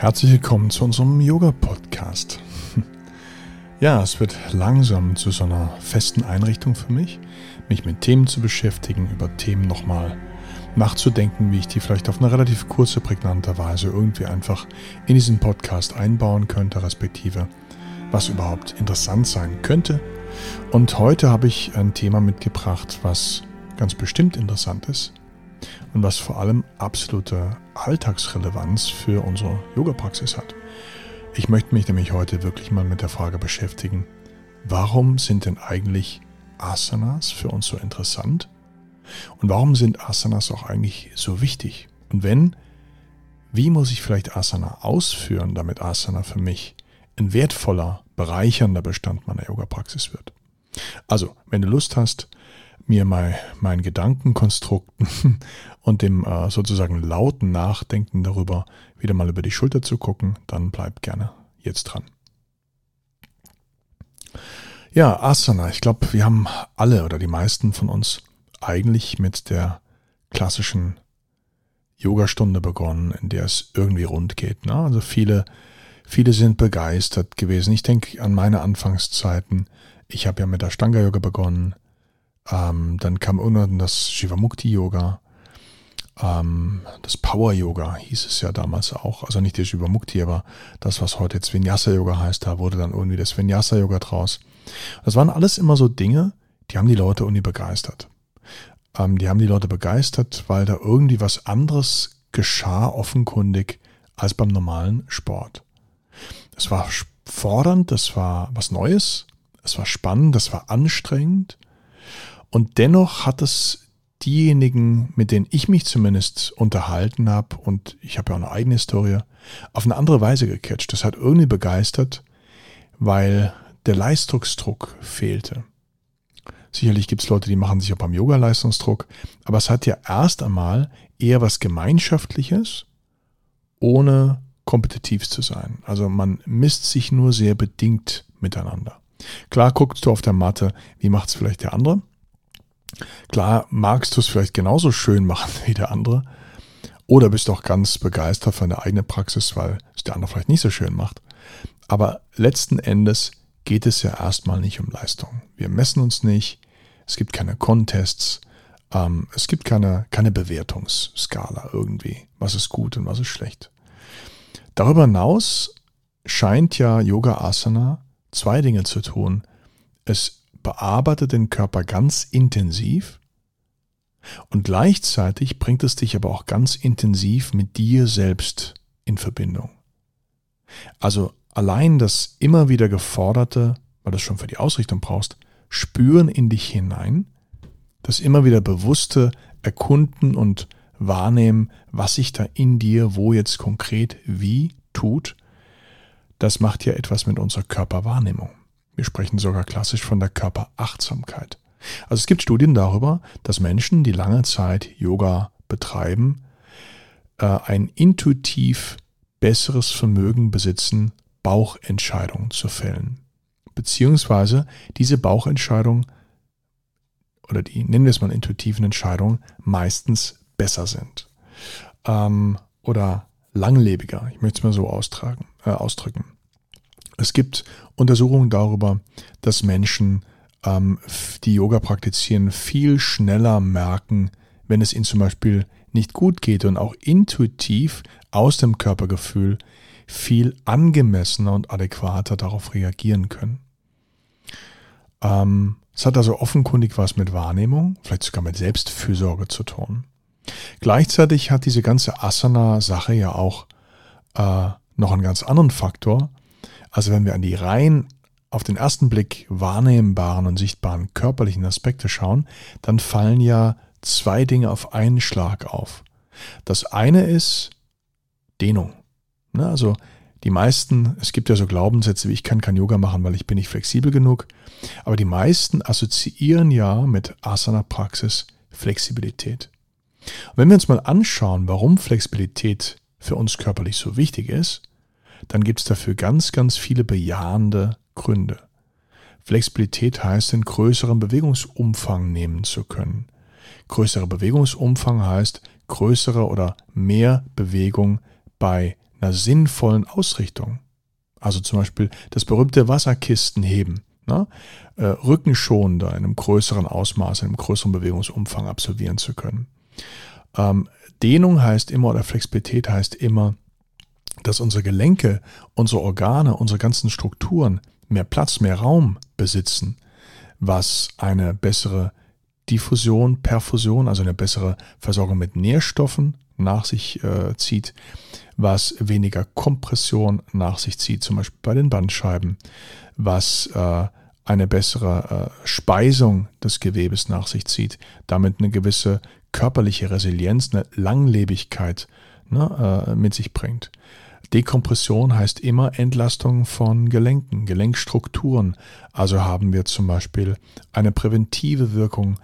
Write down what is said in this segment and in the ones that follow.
Herzlich willkommen zu unserem Yoga-Podcast. Ja, es wird langsam zu so einer festen Einrichtung für mich, mich mit Themen zu beschäftigen, über Themen nochmal nachzudenken, wie ich die vielleicht auf eine relativ kurze, prägnante Weise irgendwie einfach in diesen Podcast einbauen könnte, respektive was überhaupt interessant sein könnte. Und heute habe ich ein Thema mitgebracht, was ganz bestimmt interessant ist und was vor allem absolute Alltagsrelevanz für unsere Yoga-Praxis hat. Ich möchte mich nämlich heute wirklich mal mit der Frage beschäftigen, warum sind denn eigentlich Asanas für uns so interessant? Und warum sind Asanas auch eigentlich so wichtig? Und wenn, wie muss ich vielleicht Asana ausführen, damit Asana für mich ein wertvoller, bereichernder Bestand meiner Yoga-Praxis wird? Also, wenn du Lust hast, mir mal meinen Gedankenkonstrukten und dem äh, sozusagen lauten Nachdenken darüber wieder mal über die Schulter zu gucken, dann bleib gerne jetzt dran. Ja, Asana. Ich glaube, wir haben alle oder die meisten von uns eigentlich mit der klassischen Yogastunde begonnen, in der es irgendwie rund geht. Ne? Also viele, viele sind begeistert gewesen. Ich denke an meine Anfangszeiten. Ich habe ja mit der Stanga Yoga begonnen. Ähm, dann kam irgendwann das Shivamukti Yoga. Ähm, das Power Yoga hieß es ja damals auch. Also nicht der Shivamukti, aber das, was heute jetzt Vinyasa Yoga heißt, da wurde dann irgendwie das Vinyasa Yoga draus. Das waren alles immer so Dinge, die haben die Leute irgendwie begeistert. Ähm, die haben die Leute begeistert, weil da irgendwie was anderes geschah, offenkundig, als beim normalen Sport. Es war fordernd, das war was Neues, es war spannend, das war anstrengend und dennoch hat es diejenigen, mit denen ich mich zumindest unterhalten habe, und ich habe ja auch eine eigene Historie, auf eine andere Weise gecatcht. Das hat irgendwie begeistert, weil der Leistungsdruck fehlte. Sicherlich gibt es Leute, die machen sich auch beim Yoga Leistungsdruck, aber es hat ja erst einmal eher was Gemeinschaftliches, ohne kompetitiv zu sein. Also man misst sich nur sehr bedingt miteinander. Klar guckst du auf der Matte, wie macht es vielleicht der andere, Klar, magst du es vielleicht genauso schön machen wie der andere. Oder bist auch ganz begeistert von der eigenen Praxis, weil es der andere vielleicht nicht so schön macht. Aber letzten Endes geht es ja erstmal nicht um Leistung. Wir messen uns nicht. Es gibt keine Contests. Ähm, es gibt keine, keine Bewertungsskala irgendwie. Was ist gut und was ist schlecht. Darüber hinaus scheint ja Yoga Asana zwei Dinge zu tun. Es bearbeitet den Körper ganz intensiv und gleichzeitig bringt es dich aber auch ganz intensiv mit dir selbst in Verbindung. Also allein das immer wieder geforderte, weil du es schon für die Ausrichtung brauchst, spüren in dich hinein, das immer wieder bewusste Erkunden und wahrnehmen, was sich da in dir wo jetzt konkret wie tut, das macht ja etwas mit unserer Körperwahrnehmung. Wir sprechen sogar klassisch von der Körperachtsamkeit. Also es gibt Studien darüber, dass Menschen, die lange Zeit Yoga betreiben, äh, ein intuitiv besseres Vermögen besitzen, Bauchentscheidungen zu fällen. Beziehungsweise diese Bauchentscheidungen oder die, nennen wir es mal intuitiven Entscheidungen, meistens besser sind. Ähm, oder langlebiger, ich möchte es mal so austragen, äh, ausdrücken. Es gibt Untersuchungen darüber, dass Menschen, ähm, die Yoga praktizieren, viel schneller merken, wenn es ihnen zum Beispiel nicht gut geht und auch intuitiv aus dem Körpergefühl viel angemessener und adäquater darauf reagieren können. Ähm, es hat also offenkundig was mit Wahrnehmung, vielleicht sogar mit Selbstfürsorge zu tun. Gleichzeitig hat diese ganze Asana-Sache ja auch äh, noch einen ganz anderen Faktor, also wenn wir an die rein auf den ersten Blick wahrnehmbaren und sichtbaren körperlichen Aspekte schauen, dann fallen ja zwei Dinge auf einen Schlag auf. Das eine ist Dehnung. Ne, also die meisten, es gibt ja so Glaubenssätze wie ich kann kein Yoga machen, weil ich bin nicht flexibel genug, aber die meisten assoziieren ja mit Asana-Praxis Flexibilität. Und wenn wir uns mal anschauen, warum Flexibilität für uns körperlich so wichtig ist, dann gibt es dafür ganz, ganz viele bejahende Gründe. Flexibilität heißt, einen größeren Bewegungsumfang nehmen zu können. Größerer Bewegungsumfang heißt größere oder mehr Bewegung bei einer sinnvollen Ausrichtung. Also zum Beispiel das berühmte Wasserkistenheben. Ne? Äh, rückenschonender in einem größeren Ausmaß, in einem größeren Bewegungsumfang absolvieren zu können. Ähm, Dehnung heißt immer oder Flexibilität heißt immer, dass unsere Gelenke, unsere Organe, unsere ganzen Strukturen mehr Platz, mehr Raum besitzen, was eine bessere Diffusion, Perfusion, also eine bessere Versorgung mit Nährstoffen nach sich äh, zieht, was weniger Kompression nach sich zieht, zum Beispiel bei den Bandscheiben, was äh, eine bessere äh, Speisung des Gewebes nach sich zieht, damit eine gewisse körperliche Resilienz, eine Langlebigkeit ne, äh, mit sich bringt. Dekompression heißt immer Entlastung von Gelenken, Gelenkstrukturen. Also haben wir zum Beispiel eine präventive Wirkung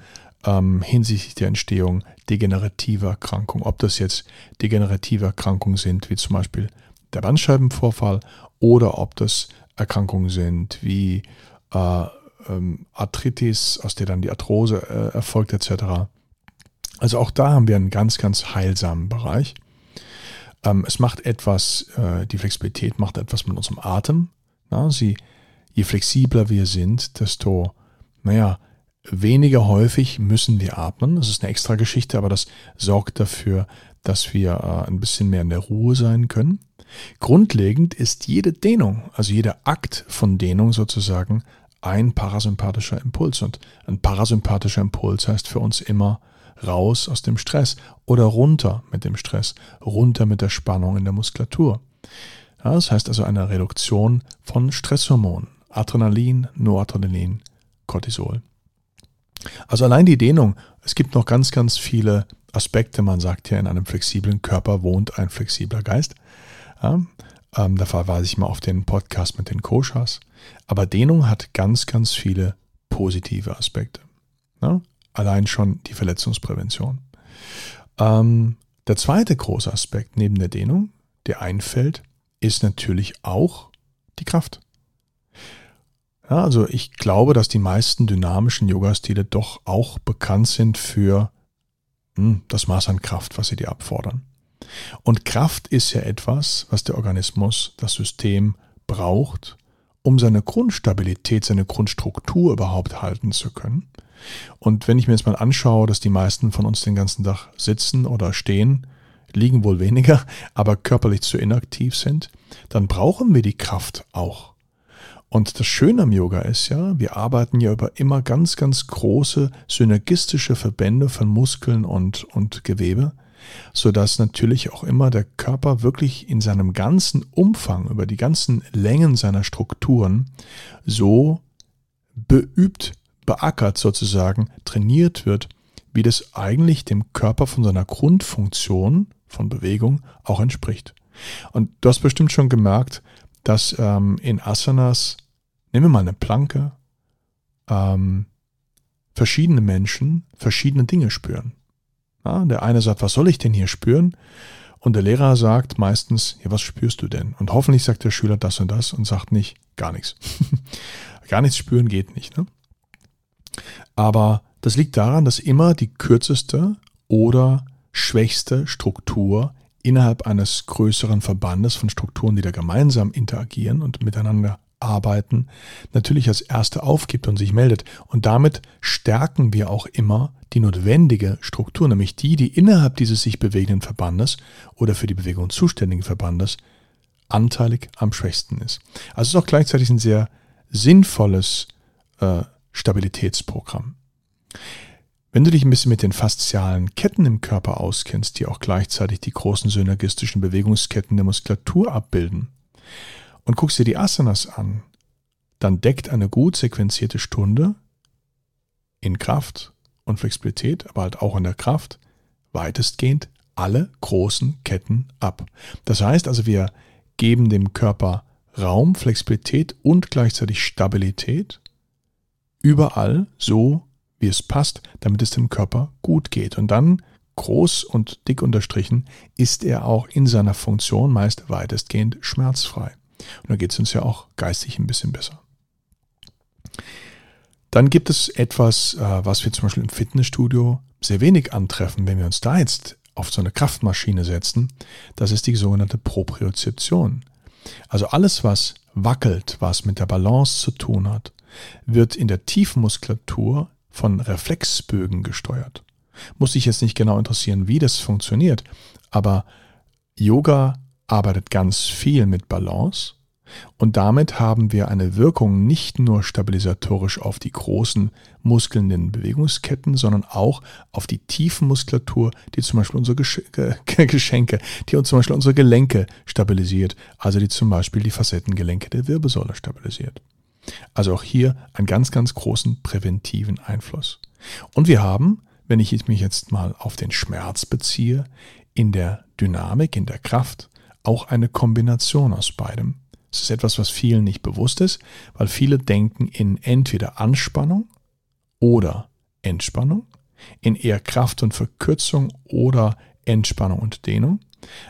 ähm, hinsichtlich der Entstehung degenerativer Erkrankungen. Ob das jetzt degenerative Erkrankungen sind, wie zum Beispiel der Bandscheibenvorfall, oder ob das Erkrankungen sind wie äh, ähm, Arthritis, aus der dann die Arthrose äh, erfolgt etc. Also auch da haben wir einen ganz, ganz heilsamen Bereich. Ähm, es macht etwas, äh, die Flexibilität macht etwas mit unserem Atem. Na, sie, je flexibler wir sind, desto, naja, weniger häufig müssen wir atmen. Das ist eine extra Geschichte, aber das sorgt dafür, dass wir äh, ein bisschen mehr in der Ruhe sein können. Grundlegend ist jede Dehnung, also jeder Akt von Dehnung sozusagen, ein parasympathischer Impuls. Und ein parasympathischer Impuls heißt für uns immer raus aus dem Stress oder runter mit dem Stress, runter mit der Spannung in der Muskulatur. Ja, das heißt also eine Reduktion von Stresshormonen, Adrenalin, Noradrenalin, Cortisol. Also allein die Dehnung, es gibt noch ganz, ganz viele Aspekte. Man sagt ja, in einem flexiblen Körper wohnt ein flexibler Geist. Ja, ähm, da verweise ich mal auf den Podcast mit den Koshas. Aber Dehnung hat ganz, ganz viele positive Aspekte. Ja, allein schon die Verletzungsprävention. Ähm, der zweite große Aspekt neben der Dehnung, der einfällt, ist natürlich auch die Kraft. Ja, also ich glaube, dass die meisten dynamischen Yoga-Stile doch auch bekannt sind für hm, das Maß an Kraft, was sie dir abfordern. Und Kraft ist ja etwas, was der Organismus, das System braucht, um seine Grundstabilität, seine Grundstruktur überhaupt halten zu können. Und wenn ich mir jetzt mal anschaue, dass die meisten von uns den ganzen Tag sitzen oder stehen, liegen wohl weniger, aber körperlich zu inaktiv sind, dann brauchen wir die Kraft auch. Und das Schöne am Yoga ist ja, wir arbeiten ja über immer ganz, ganz große synergistische Verbände von Muskeln und, und Gewebe, sodass natürlich auch immer der Körper wirklich in seinem ganzen Umfang, über die ganzen Längen seiner Strukturen so beübt, beackert sozusagen, trainiert wird, wie das eigentlich dem Körper von seiner Grundfunktion von Bewegung auch entspricht. Und du hast bestimmt schon gemerkt, dass ähm, in Asanas Nehmen wir mal eine Planke. Ähm, verschiedene Menschen verschiedene Dinge spüren. Ja, der eine sagt, was soll ich denn hier spüren? Und der Lehrer sagt meistens, ja, was spürst du denn? Und hoffentlich sagt der Schüler das und das und sagt nicht, gar nichts. gar nichts spüren geht nicht. Ne? Aber das liegt daran, dass immer die kürzeste oder schwächste Struktur innerhalb eines größeren Verbandes von Strukturen, die da gemeinsam interagieren und miteinander arbeiten, natürlich als Erste aufgibt und sich meldet. Und damit stärken wir auch immer die notwendige Struktur, nämlich die, die innerhalb dieses sich bewegenden Verbandes oder für die Bewegung zuständigen Verbandes anteilig am schwächsten ist. Also es ist auch gleichzeitig ein sehr sinnvolles äh, Stabilitätsprogramm. Wenn du dich ein bisschen mit den faszialen Ketten im Körper auskennst, die auch gleichzeitig die großen synergistischen Bewegungsketten der Muskulatur abbilden, und guckst dir die Asanas an, dann deckt eine gut sequenzierte Stunde in Kraft und Flexibilität, aber halt auch in der Kraft, weitestgehend alle großen Ketten ab. Das heißt also, wir geben dem Körper Raum, Flexibilität und gleichzeitig Stabilität überall so, wie es passt, damit es dem Körper gut geht. Und dann groß und dick unterstrichen ist er auch in seiner Funktion meist weitestgehend schmerzfrei. Und dann geht es uns ja auch geistig ein bisschen besser. Dann gibt es etwas, äh, was wir zum Beispiel im Fitnessstudio sehr wenig antreffen. Wenn wir uns da jetzt auf so eine Kraftmaschine setzen, das ist die sogenannte Propriozeption. Also alles, was wackelt, was mit der Balance zu tun hat, wird in der Tiefmuskulatur von Reflexbögen gesteuert. Muss sich jetzt nicht genau interessieren, wie das funktioniert, aber Yoga arbeitet ganz viel mit Balance und damit haben wir eine Wirkung nicht nur stabilisatorisch auf die großen Muskeln in den Bewegungsketten, sondern auch auf die tiefen Muskulatur, die zum Beispiel unsere Geschenke, die uns zum Beispiel unsere Gelenke stabilisiert, also die zum Beispiel die Facettengelenke der Wirbelsäule stabilisiert. Also auch hier einen ganz, ganz großen präventiven Einfluss. Und wir haben, wenn ich mich jetzt mal auf den Schmerz beziehe, in der Dynamik, in der Kraft, auch eine Kombination aus beidem. Das ist etwas, was vielen nicht bewusst ist, weil viele denken in entweder Anspannung oder Entspannung, in eher Kraft und Verkürzung oder Entspannung und Dehnung.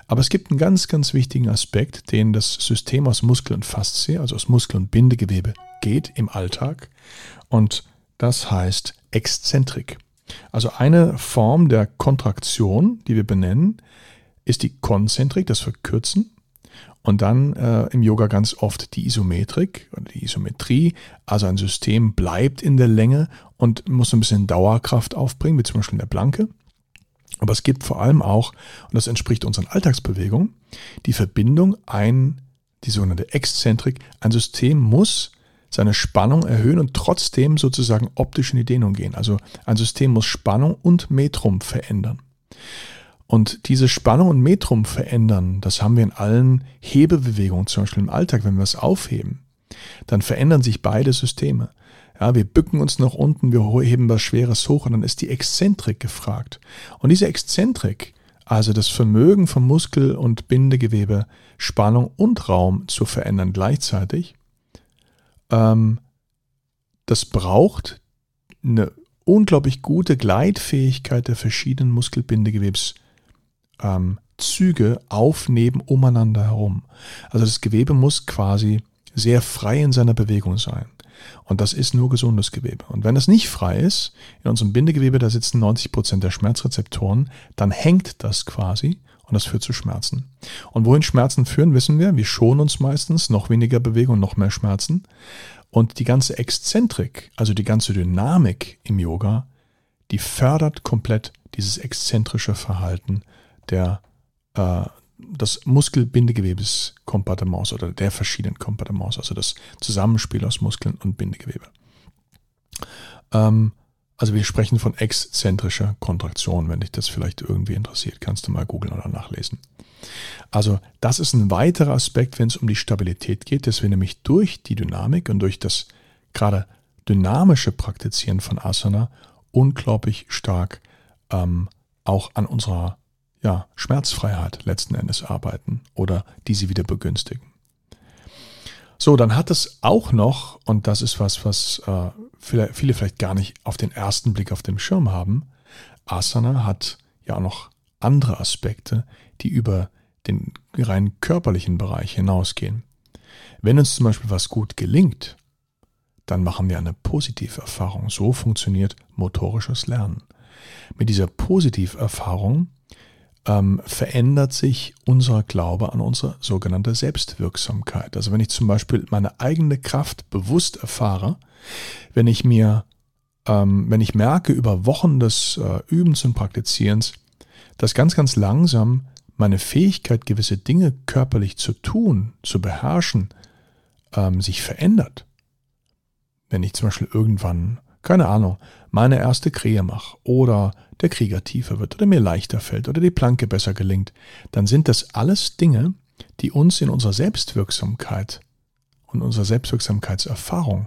Aber es gibt einen ganz, ganz wichtigen Aspekt, den das System aus Muskel und Faszie, also aus Muskel und Bindegewebe, geht im Alltag. Und das heißt Exzentrik. Also eine Form der Kontraktion, die wir benennen, ist die Konzentrik, das Verkürzen. Und dann äh, im Yoga ganz oft die Isometrik oder die Isometrie. Also ein System bleibt in der Länge und muss ein bisschen Dauerkraft aufbringen, wie zum Beispiel in der Blanke. Aber es gibt vor allem auch, und das entspricht unseren Alltagsbewegungen, die Verbindung ein, die sogenannte Exzentrik. Ein System muss seine Spannung erhöhen und trotzdem sozusagen optisch in die Dehnung gehen. Also ein System muss Spannung und Metrum verändern. Und diese Spannung und Metrum verändern, das haben wir in allen Hebebewegungen, zum Beispiel im Alltag, wenn wir es aufheben, dann verändern sich beide Systeme. Ja, wir bücken uns nach unten, wir heben was Schweres hoch und dann ist die Exzentrik gefragt. Und diese Exzentrik, also das Vermögen von Muskel- und Bindegewebe, Spannung und Raum zu verändern gleichzeitig, ähm, das braucht eine unglaublich gute Gleitfähigkeit der verschiedenen Muskelbindegewebs ähm, Züge auf, neben, umeinander herum. Also das Gewebe muss quasi sehr frei in seiner Bewegung sein. Und das ist nur gesundes Gewebe. Und wenn es nicht frei ist, in unserem Bindegewebe, da sitzen 90 Prozent der Schmerzrezeptoren, dann hängt das quasi und das führt zu Schmerzen. Und wohin Schmerzen führen, wissen wir. Wir schonen uns meistens, noch weniger Bewegung, noch mehr Schmerzen. Und die ganze Exzentrik, also die ganze Dynamik im Yoga, die fördert komplett dieses exzentrische Verhalten der, äh, des Muskelbindegewebes Kompartiments oder der verschiedenen Kompartiments, also das Zusammenspiel aus Muskeln und Bindegewebe. Ähm, also wir sprechen von exzentrischer Kontraktion. Wenn dich das vielleicht irgendwie interessiert, kannst du mal googeln oder nachlesen. Also das ist ein weiterer Aspekt, wenn es um die Stabilität geht, dass wir nämlich durch die Dynamik und durch das gerade dynamische Praktizieren von Asana unglaublich stark ähm, auch an unserer ja, Schmerzfreiheit letzten Endes arbeiten oder diese wieder begünstigen. So, dann hat es auch noch, und das ist was, was äh, viele, vielleicht gar nicht auf den ersten Blick auf dem Schirm haben, Asana hat ja auch noch andere Aspekte, die über den rein körperlichen Bereich hinausgehen. Wenn uns zum Beispiel was gut gelingt, dann machen wir eine Positiverfahrung. So funktioniert motorisches Lernen. Mit dieser Positiverfahrung ähm, verändert sich unser Glaube an unsere sogenannte Selbstwirksamkeit. Also wenn ich zum Beispiel meine eigene Kraft bewusst erfahre, wenn ich mir, ähm, wenn ich merke über Wochen des äh, Übens und Praktizierens, dass ganz, ganz langsam meine Fähigkeit, gewisse Dinge körperlich zu tun, zu beherrschen, ähm, sich verändert. Wenn ich zum Beispiel irgendwann, keine Ahnung, meine erste Krähe mache oder der Krieger tiefer wird oder mir leichter fällt oder die Planke besser gelingt, dann sind das alles Dinge, die uns in unserer Selbstwirksamkeit und unserer Selbstwirksamkeitserfahrung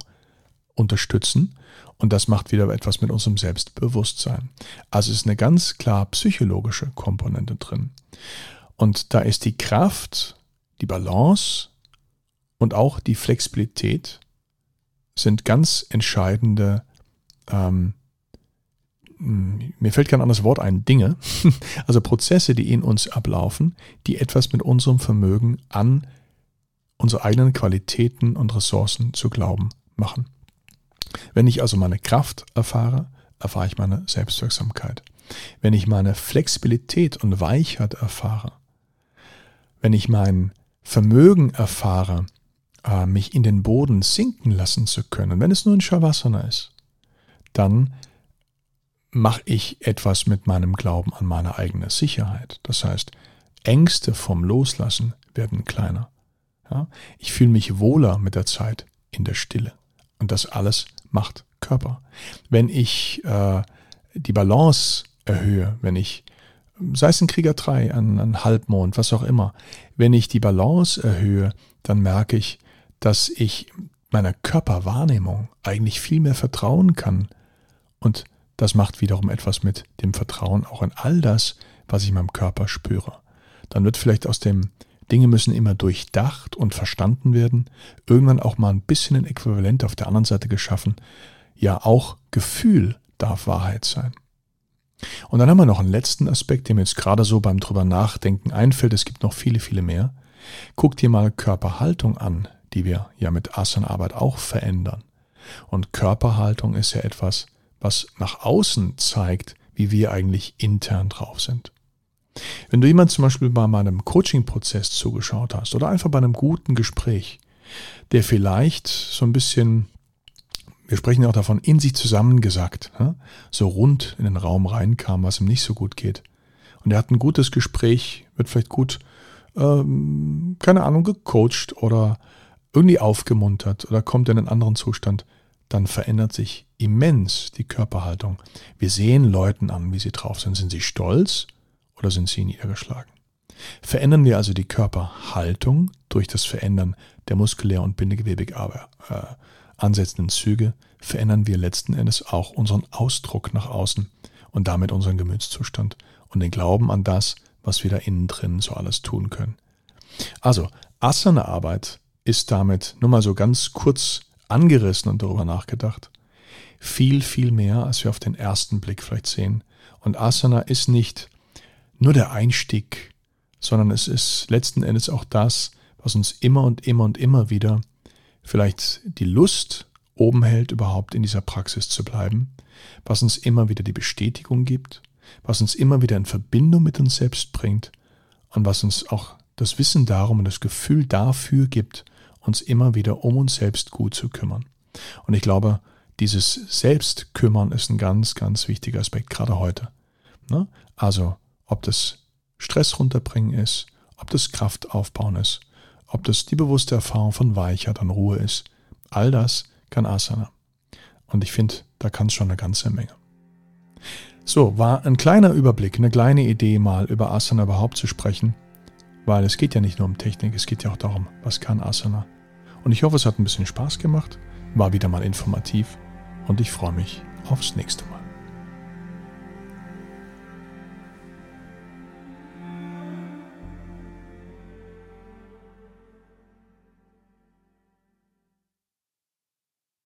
unterstützen und das macht wieder etwas mit unserem Selbstbewusstsein. Also ist eine ganz klar psychologische Komponente drin. Und da ist die Kraft, die Balance und auch die Flexibilität sind ganz entscheidende ähm, hm, mir fällt kein anderes Wort ein, Dinge, also Prozesse, die in uns ablaufen, die etwas mit unserem Vermögen an unsere eigenen Qualitäten und Ressourcen zu glauben machen. Wenn ich also meine Kraft erfahre, erfahre ich meine Selbstwirksamkeit. wenn ich meine Flexibilität und Weichheit erfahre, wenn ich mein Vermögen erfahre, äh, mich in den Boden sinken lassen zu können, wenn es nur ein Shavasana ist, dann mache ich etwas mit meinem Glauben an meine eigene Sicherheit. Das heißt, Ängste vom Loslassen werden kleiner. Ja? Ich fühle mich wohler mit der Zeit in der Stille. Und das alles macht Körper. Wenn ich äh, die Balance erhöhe, wenn ich, sei es ein Krieger 3, ein, ein Halbmond, was auch immer, wenn ich die Balance erhöhe, dann merke ich, dass ich meiner Körperwahrnehmung eigentlich viel mehr vertrauen kann. Und das macht wiederum etwas mit dem Vertrauen auch in all das, was ich in meinem Körper spüre. Dann wird vielleicht aus dem Dinge müssen immer durchdacht und verstanden werden, irgendwann auch mal ein bisschen ein Äquivalent auf der anderen Seite geschaffen. Ja, auch Gefühl darf Wahrheit sein. Und dann haben wir noch einen letzten Aspekt, der mir jetzt gerade so beim drüber nachdenken einfällt. Es gibt noch viele, viele mehr. Guck dir mal Körperhaltung an, die wir ja mit Asana-Arbeit auch verändern. Und Körperhaltung ist ja etwas, was nach außen zeigt, wie wir eigentlich intern drauf sind. Wenn du jemand zum Beispiel bei meinem Coaching-Prozess zugeschaut hast oder einfach bei einem guten Gespräch, der vielleicht so ein bisschen, wir sprechen ja auch davon, in sich zusammengesackt, so rund in den Raum reinkam, was ihm nicht so gut geht. Und er hat ein gutes Gespräch, wird vielleicht gut, ähm, keine Ahnung, gecoacht oder irgendwie aufgemuntert oder kommt in einen anderen Zustand, dann verändert sich immens die Körperhaltung. Wir sehen Leuten an, wie sie drauf sind. Sind sie stolz oder sind sie niedergeschlagen? Verändern wir also die Körperhaltung durch das Verändern der muskulär und bindegewebig aber, äh, ansetzenden Züge, verändern wir letzten Endes auch unseren Ausdruck nach außen und damit unseren Gemütszustand und den Glauben an das, was wir da innen drin so alles tun können. Also, Asana-Arbeit ist damit nur mal so ganz kurz angerissen und darüber nachgedacht. Viel, viel mehr, als wir auf den ersten Blick vielleicht sehen. Und Asana ist nicht nur der Einstieg, sondern es ist letzten Endes auch das, was uns immer und immer und immer wieder vielleicht die Lust oben hält, überhaupt in dieser Praxis zu bleiben, was uns immer wieder die Bestätigung gibt, was uns immer wieder in Verbindung mit uns selbst bringt und was uns auch das Wissen darum und das Gefühl dafür gibt, uns immer wieder um uns selbst gut zu kümmern. Und ich glaube, dieses Selbstkümmern ist ein ganz, ganz wichtiger Aspekt, gerade heute. Ne? Also ob das Stress runterbringen ist, ob das Kraft aufbauen ist, ob das die bewusste Erfahrung von Weichheit und Ruhe ist. All das kann Asana. Und ich finde, da kann es schon eine ganze Menge. So, war ein kleiner Überblick, eine kleine Idee mal über Asana überhaupt zu sprechen, weil es geht ja nicht nur um Technik, es geht ja auch darum, was kann Asana. Und ich hoffe, es hat ein bisschen Spaß gemacht, war wieder mal informativ und ich freue mich aufs nächste Mal.